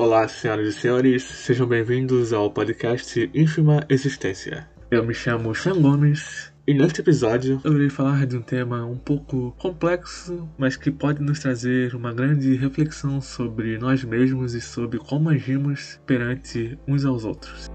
Olá, senhoras e senhores, sejam bem-vindos ao podcast Ínfima Existência. Eu me chamo Sean Gomes e neste episódio eu irei falar de um tema um pouco complexo, mas que pode nos trazer uma grande reflexão sobre nós mesmos e sobre como agimos perante uns aos outros.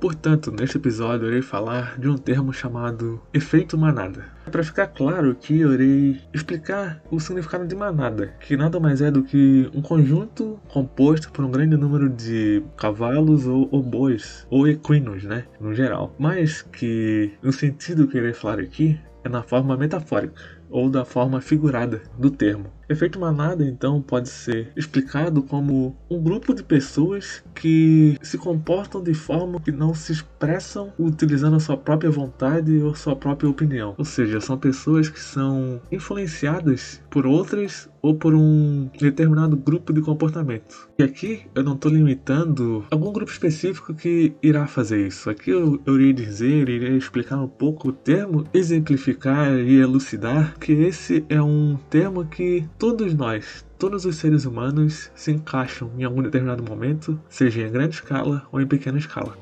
Portanto, neste episódio irei falar de um termo chamado efeito manada. Para ficar claro que eu irei explicar o significado de manada, que nada mais é do que um conjunto composto por um grande número de cavalos ou, ou bois, ou equinos, né, no geral. Mas que no sentido que irei falar aqui é na forma metafórica ou da forma figurada do termo. Efeito manada, então, pode ser explicado como um grupo de pessoas que se comportam de forma que não se expressam utilizando a sua própria vontade ou sua própria opinião. Ou seja, são pessoas que são influenciadas por outras ou por um determinado grupo de comportamento. E aqui eu não estou limitando algum grupo específico que irá fazer isso. Aqui eu, eu irei dizer, irei explicar um pouco o termo, exemplificar e elucidar que esse é um termo que todos nós, todos os seres humanos se encaixam em algum determinado momento, seja em grande escala ou em pequena escala.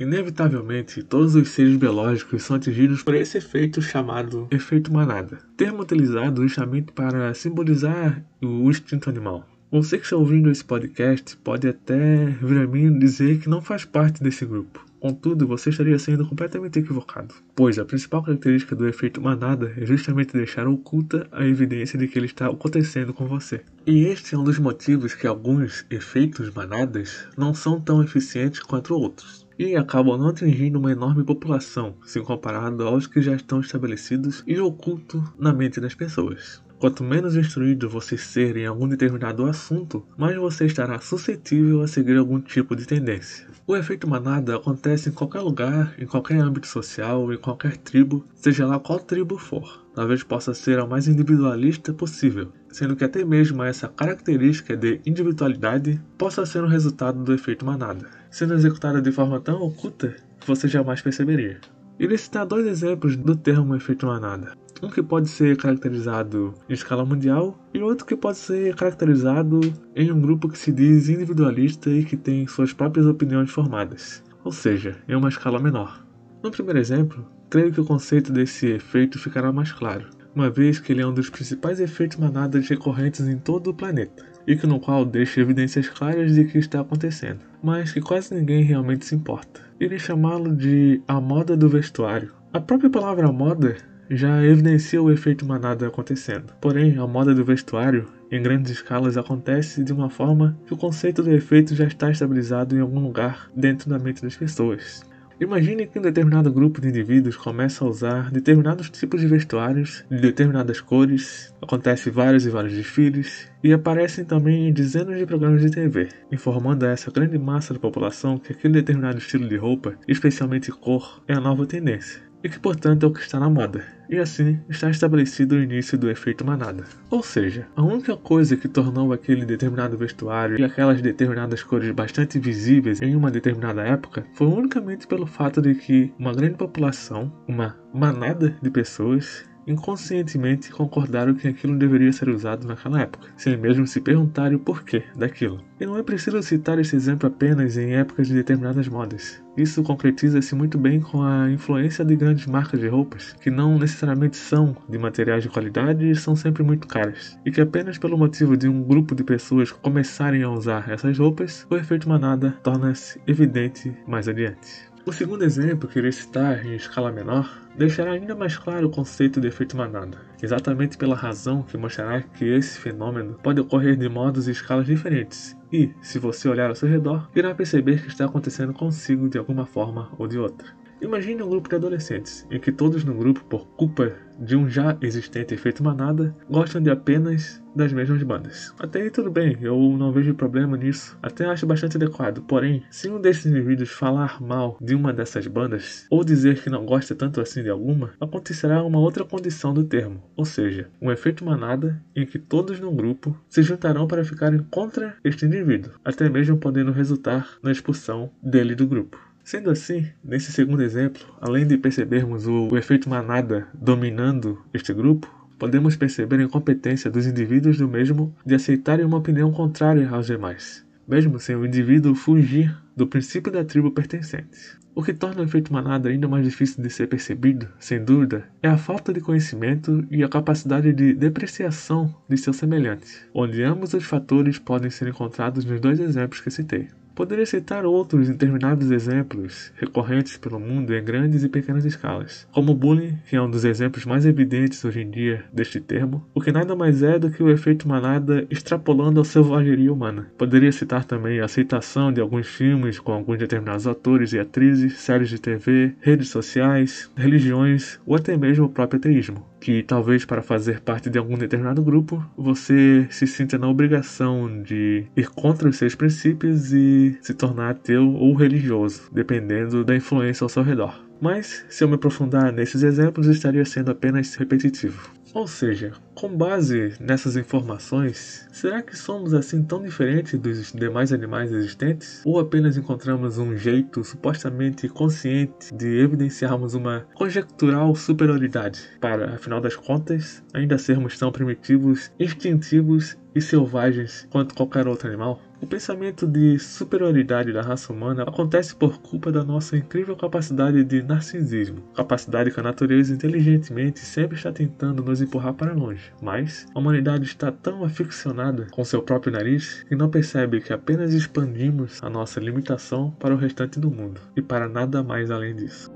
Inevitavelmente, todos os seres biológicos são atingidos por esse efeito chamado efeito manada, termo utilizado justamente para simbolizar o instinto animal. Você que está ouvindo esse podcast pode até vir a mim dizer que não faz parte desse grupo. Contudo, você estaria sendo completamente equivocado, pois a principal característica do efeito manada é justamente deixar oculta a evidência de que ele está acontecendo com você. E este é um dos motivos que alguns efeitos manadas não são tão eficientes quanto outros e acabam não atingindo uma enorme população, se comparado aos que já estão estabelecidos e ocultos na mente das pessoas. Quanto menos instruído você ser em algum determinado assunto, mais você estará suscetível a seguir algum tipo de tendência. O efeito manada acontece em qualquer lugar, em qualquer âmbito social, em qualquer tribo, seja lá qual tribo for. Talvez possa ser a mais individualista possível, sendo que até mesmo essa característica de individualidade possa ser um resultado do efeito manada, sendo executada de forma tão oculta que você jamais perceberia. Irei citar dois exemplos do termo efeito manada um que pode ser caracterizado em escala mundial e outro que pode ser caracterizado em um grupo que se diz individualista e que tem suas próprias opiniões formadas, ou seja, em uma escala menor. No primeiro exemplo, creio que o conceito desse efeito ficará mais claro, uma vez que ele é um dos principais efeitos manadas recorrentes em todo o planeta, e que no qual deixa evidências claras de que está acontecendo, mas que quase ninguém realmente se importa. Irei chamá-lo de a moda do vestuário. A própria palavra moda já evidencia o efeito manada acontecendo. Porém, a moda do vestuário em grandes escalas acontece de uma forma que o conceito do efeito já está estabilizado em algum lugar dentro da mente das pessoas. Imagine que um determinado grupo de indivíduos começa a usar determinados tipos de vestuários de determinadas cores, acontece vários e vários desfiles e aparecem também em dezenas de programas de TV, informando a essa grande massa da população que aquele determinado estilo de roupa, especialmente cor, é a nova tendência e que, portanto, é o que está na moda. E assim está estabelecido o início do efeito manada. Ou seja, a única coisa que tornou aquele determinado vestuário e aquelas determinadas cores bastante visíveis em uma determinada época foi unicamente pelo fato de que uma grande população, uma manada de pessoas, inconscientemente concordaram que aquilo deveria ser usado naquela época, sem mesmo se perguntarem o porquê daquilo. E não é preciso citar esse exemplo apenas em épocas de determinadas modas. Isso concretiza-se muito bem com a influência de grandes marcas de roupas, que não necessariamente são de materiais de qualidade e são sempre muito caras, e que apenas pelo motivo de um grupo de pessoas começarem a usar essas roupas, o efeito manada torna-se evidente mais adiante. O segundo exemplo que irei citar em escala menor deixará ainda mais claro o conceito de efeito manada, exatamente pela razão que mostrará que esse fenômeno pode ocorrer de modos e escalas diferentes, e, se você olhar ao seu redor, irá perceber que está acontecendo consigo de alguma forma ou de outra. Imagine um grupo de adolescentes, em que todos no grupo, por culpa de um já existente efeito manada, gostam de apenas das mesmas bandas. Até aí tudo bem, eu não vejo problema nisso, até acho bastante adequado. Porém, se um desses indivíduos falar mal de uma dessas bandas, ou dizer que não gosta tanto assim de alguma, acontecerá uma outra condição do termo, ou seja, um efeito manada em que todos no grupo se juntarão para ficarem contra este indivíduo, até mesmo podendo resultar na expulsão dele do grupo. Sendo assim, nesse segundo exemplo, além de percebermos o, o efeito manada dominando este grupo, podemos perceber a incompetência dos indivíduos do mesmo de aceitarem uma opinião contrária aos demais, mesmo sem o indivíduo fugir do princípio da tribo pertencente. O que torna o efeito manada ainda mais difícil de ser percebido, sem dúvida, é a falta de conhecimento e a capacidade de depreciação de seu semelhante, onde ambos os fatores podem ser encontrados nos dois exemplos que citei. Poderia citar outros determinados exemplos recorrentes pelo mundo em grandes e pequenas escalas, como o bullying, que é um dos exemplos mais evidentes hoje em dia deste termo, o que nada mais é do que o efeito manada extrapolando a selvageria humana. Poderia citar também a aceitação de alguns filmes com alguns determinados atores e atrizes, séries de TV, redes sociais, religiões ou até mesmo o próprio ateísmo que talvez para fazer parte de algum determinado grupo você se sinta na obrigação de ir contra os seus princípios e se tornar ateu ou religioso, dependendo da influência ao seu redor. Mas, se eu me aprofundar nesses exemplos, estaria sendo apenas repetitivo. Ou seja, com base nessas informações, será que somos assim tão diferentes dos demais animais existentes? Ou apenas encontramos um jeito supostamente consciente de evidenciarmos uma conjectural superioridade para, afinal das contas, ainda sermos tão primitivos, instintivos e selvagens quanto qualquer outro animal? O pensamento de superioridade da raça humana acontece por culpa da nossa incrível capacidade de narcisismo, capacidade que a natureza inteligentemente sempre está tentando nos empurrar para longe. Mas a humanidade está tão aficionada com seu próprio nariz que não percebe que apenas expandimos a nossa limitação para o restante do mundo e para nada mais além disso.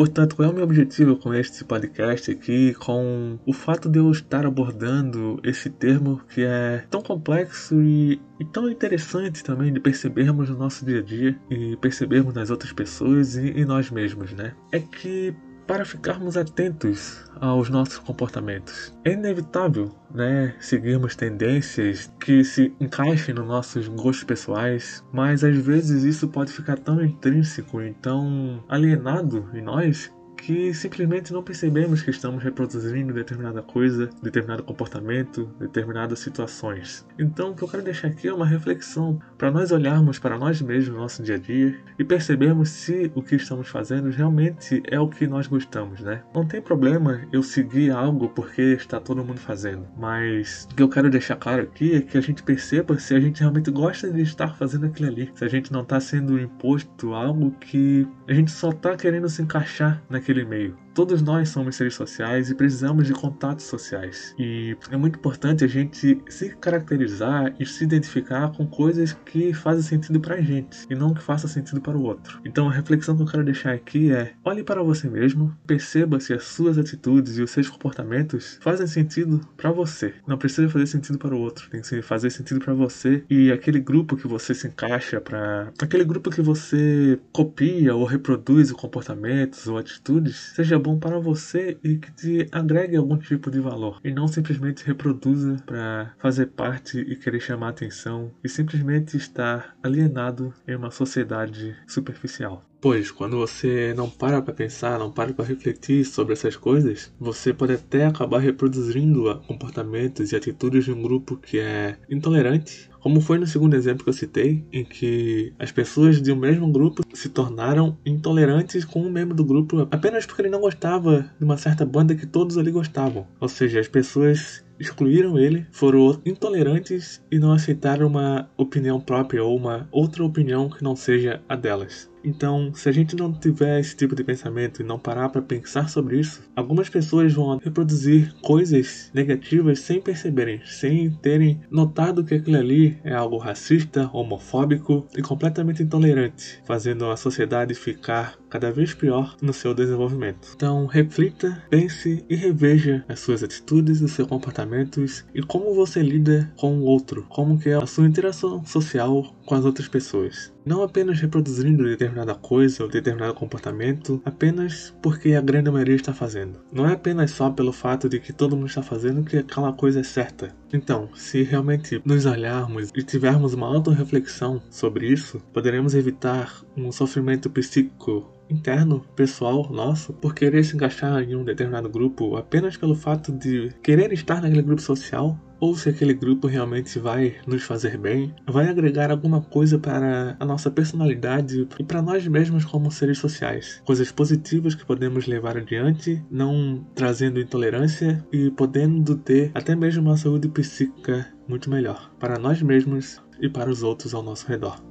Portanto, qual é o meu objetivo com este podcast aqui, com o fato de eu estar abordando esse termo que é tão complexo e, e tão interessante também de percebermos no nosso dia a dia e percebermos nas outras pessoas e, e nós mesmos, né? É que para ficarmos atentos aos nossos comportamentos. É inevitável, né, seguirmos tendências que se encaixem nos nossos gostos pessoais, mas às vezes isso pode ficar tão intrínseco e tão alienado em nós que simplesmente não percebemos que estamos reproduzindo determinada coisa, determinado comportamento, determinadas situações. Então, o que eu quero deixar aqui é uma reflexão para nós olharmos para nós mesmos no nosso dia a dia e percebermos se o que estamos fazendo realmente é o que nós gostamos, né? Não tem problema eu seguir algo porque está todo mundo fazendo, mas o que eu quero deixar claro aqui é que a gente perceba se a gente realmente gosta de estar fazendo aquilo ali, se a gente não está sendo imposto algo que a gente só está querendo se encaixar naquele naquele meio. Todos nós somos seres sociais e precisamos de contatos sociais. E é muito importante a gente se caracterizar e se identificar com coisas que fazem sentido pra gente e não que faça sentido para o outro. Então a reflexão que eu quero deixar aqui é: olhe para você mesmo, perceba se as suas atitudes e os seus comportamentos fazem sentido para você. Não precisa fazer sentido para o outro, tem que fazer sentido para você e aquele grupo que você se encaixa para aquele grupo que você copia ou reproduz comportamentos ou atitudes, seja bom para você e que te agregue algum tipo de valor e não simplesmente reproduza para fazer parte e querer chamar atenção e simplesmente estar alienado em uma sociedade superficial. Pois, quando você não para para pensar, não para para refletir sobre essas coisas, você pode até acabar reproduzindo comportamentos e atitudes de um grupo que é intolerante, como foi no segundo exemplo que eu citei, em que as pessoas de um mesmo grupo se tornaram intolerantes com um membro do grupo apenas porque ele não gostava de uma certa banda que todos ali gostavam. Ou seja, as pessoas excluíram ele, foram intolerantes e não aceitaram uma opinião própria ou uma outra opinião que não seja a delas. Então, se a gente não tiver esse tipo de pensamento e não parar para pensar sobre isso, algumas pessoas vão reproduzir coisas negativas sem perceberem, sem terem notado que aquilo ali é algo racista, homofóbico e completamente intolerante, fazendo a sociedade ficar cada vez pior no seu desenvolvimento. Então, reflita, pense e reveja as suas atitudes, os seus comportamentos e como você lida com o outro, como que é a sua interação social com as outras pessoas. Não apenas reproduzindo determinada coisa ou determinado comportamento apenas porque a grande maioria está fazendo. Não é apenas só pelo fato de que todo mundo está fazendo que aquela coisa é certa. Então, se realmente nos olharmos e tivermos uma auto-reflexão sobre isso, poderemos evitar um sofrimento psíquico interno, pessoal nosso, por querer se encaixar em um determinado grupo apenas pelo fato de querer estar naquele grupo social, ou se aquele grupo realmente vai nos fazer bem, vai agregar alguma coisa para a nossa personalidade e para nós mesmos como seres sociais. Coisas positivas que podemos levar adiante, não trazendo intolerância e podendo ter até mesmo uma saúde psíquica muito melhor para nós mesmos e para os outros ao nosso redor.